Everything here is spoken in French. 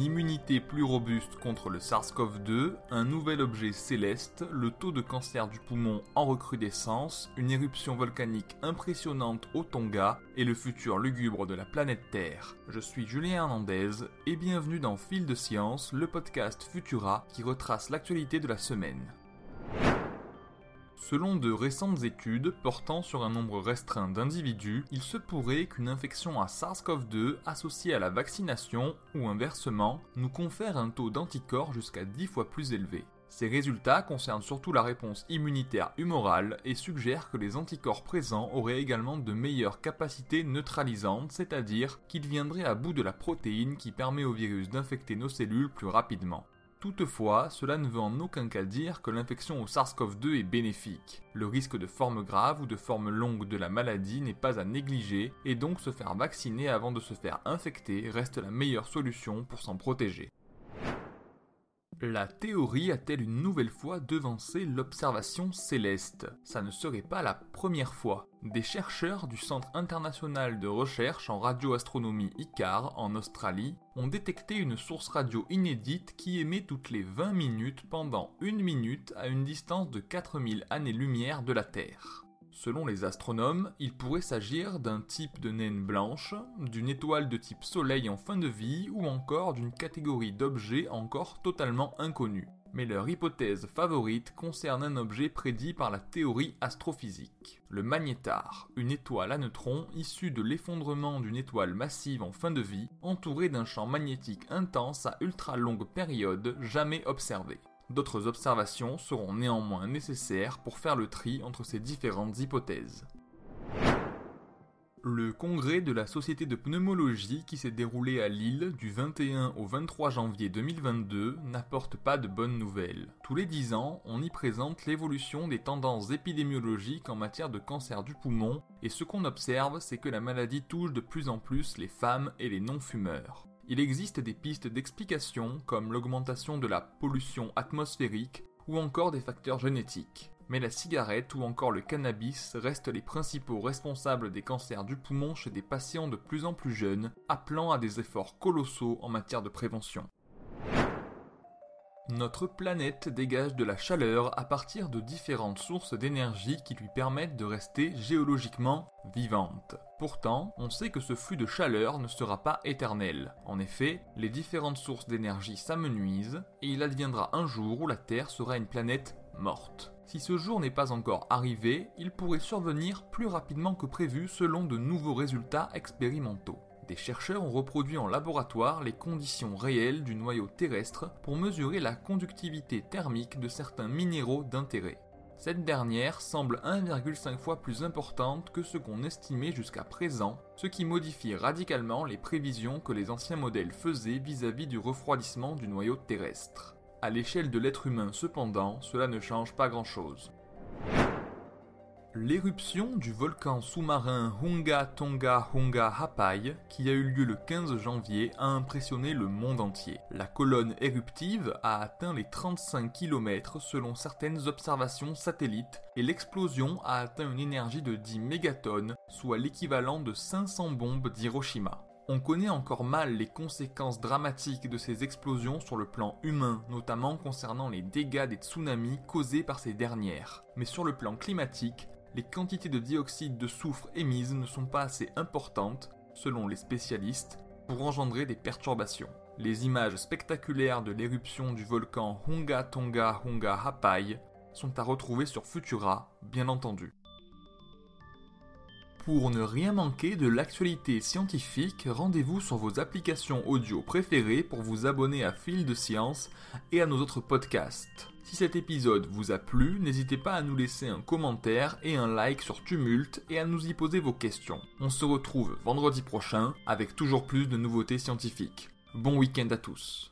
immunité plus robuste contre le SARS-CoV-2, un nouvel objet céleste, le taux de cancer du poumon en recrudescence, une éruption volcanique impressionnante au Tonga et le futur lugubre de la planète Terre. Je suis Julien Hernandez et bienvenue dans Fil de Science, le podcast Futura qui retrace l'actualité de la semaine. Selon de récentes études portant sur un nombre restreint d'individus, il se pourrait qu'une infection à SARS-CoV-2 associée à la vaccination ou inversement nous confère un taux d'anticorps jusqu'à 10 fois plus élevé. Ces résultats concernent surtout la réponse immunitaire humorale et suggèrent que les anticorps présents auraient également de meilleures capacités neutralisantes, c'est-à-dire qu'ils viendraient à bout de la protéine qui permet au virus d'infecter nos cellules plus rapidement. Toutefois, cela ne veut en aucun cas dire que l'infection au SARS-CoV-2 est bénéfique. Le risque de forme grave ou de forme longue de la maladie n'est pas à négliger et donc se faire vacciner avant de se faire infecter reste la meilleure solution pour s'en protéger. La théorie a-t-elle une nouvelle fois devancé l'observation céleste? Ça ne serait pas la première fois. Des chercheurs du Centre international de recherche en radioastronomie ICAR en Australie ont détecté une source radio inédite qui émet toutes les 20 minutes pendant une minute à une distance de 4000 années-lumière de la Terre. Selon les astronomes, il pourrait s'agir d'un type de naine blanche, d'une étoile de type Soleil en fin de vie ou encore d'une catégorie d'objets encore totalement inconnus. Mais leur hypothèse favorite concerne un objet prédit par la théorie astrophysique. Le magnétar, une étoile à neutrons issue de l'effondrement d'une étoile massive en fin de vie, entourée d'un champ magnétique intense à ultra longue période jamais observé. D'autres observations seront néanmoins nécessaires pour faire le tri entre ces différentes hypothèses. Le congrès de la Société de pneumologie qui s'est déroulé à Lille du 21 au 23 janvier 2022 n'apporte pas de bonnes nouvelles. Tous les 10 ans, on y présente l'évolution des tendances épidémiologiques en matière de cancer du poumon et ce qu'on observe c'est que la maladie touche de plus en plus les femmes et les non-fumeurs. Il existe des pistes d'explication comme l'augmentation de la pollution atmosphérique ou encore des facteurs génétiques. Mais la cigarette ou encore le cannabis restent les principaux responsables des cancers du poumon chez des patients de plus en plus jeunes, appelant à des efforts colossaux en matière de prévention. Notre planète dégage de la chaleur à partir de différentes sources d'énergie qui lui permettent de rester géologiquement vivante. Pourtant, on sait que ce flux de chaleur ne sera pas éternel. En effet, les différentes sources d'énergie s'amenuisent et il adviendra un jour où la Terre sera une planète morte. Si ce jour n'est pas encore arrivé, il pourrait survenir plus rapidement que prévu selon de nouveaux résultats expérimentaux des chercheurs ont reproduit en laboratoire les conditions réelles du noyau terrestre pour mesurer la conductivité thermique de certains minéraux d'intérêt. Cette dernière semble 1,5 fois plus importante que ce qu'on estimait jusqu'à présent, ce qui modifie radicalement les prévisions que les anciens modèles faisaient vis-à-vis du refroidissement du noyau terrestre. À l'échelle de l'être humain cependant, cela ne change pas grand-chose. L'éruption du volcan sous-marin Hunga Tonga Hunga Hapai, qui a eu lieu le 15 janvier, a impressionné le monde entier. La colonne éruptive a atteint les 35 km selon certaines observations satellites et l'explosion a atteint une énergie de 10 mégatonnes, soit l'équivalent de 500 bombes d'Hiroshima. On connaît encore mal les conséquences dramatiques de ces explosions sur le plan humain, notamment concernant les dégâts des tsunamis causés par ces dernières. Mais sur le plan climatique, les quantités de dioxyde de soufre émises ne sont pas assez importantes, selon les spécialistes, pour engendrer des perturbations. Les images spectaculaires de l'éruption du volcan Hunga Tonga Hunga Hapai sont à retrouver sur Futura, bien entendu. Pour ne rien manquer de l'actualité scientifique, rendez-vous sur vos applications audio préférées pour vous abonner à Fil de Science et à nos autres podcasts. Si cet épisode vous a plu, n'hésitez pas à nous laisser un commentaire et un like sur Tumult et à nous y poser vos questions. On se retrouve vendredi prochain avec toujours plus de nouveautés scientifiques. Bon week-end à tous.